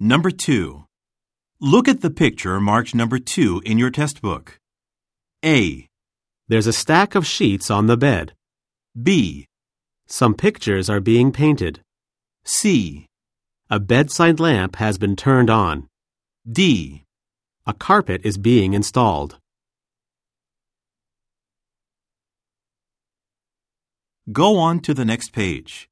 Number 2. Look at the picture marked number 2 in your test book. A, There's a stack of sheets on the bed. B, Some pictures are being painted. C, A bedside lamp has been turned on. D. A carpet is being installed. Go on to the next page.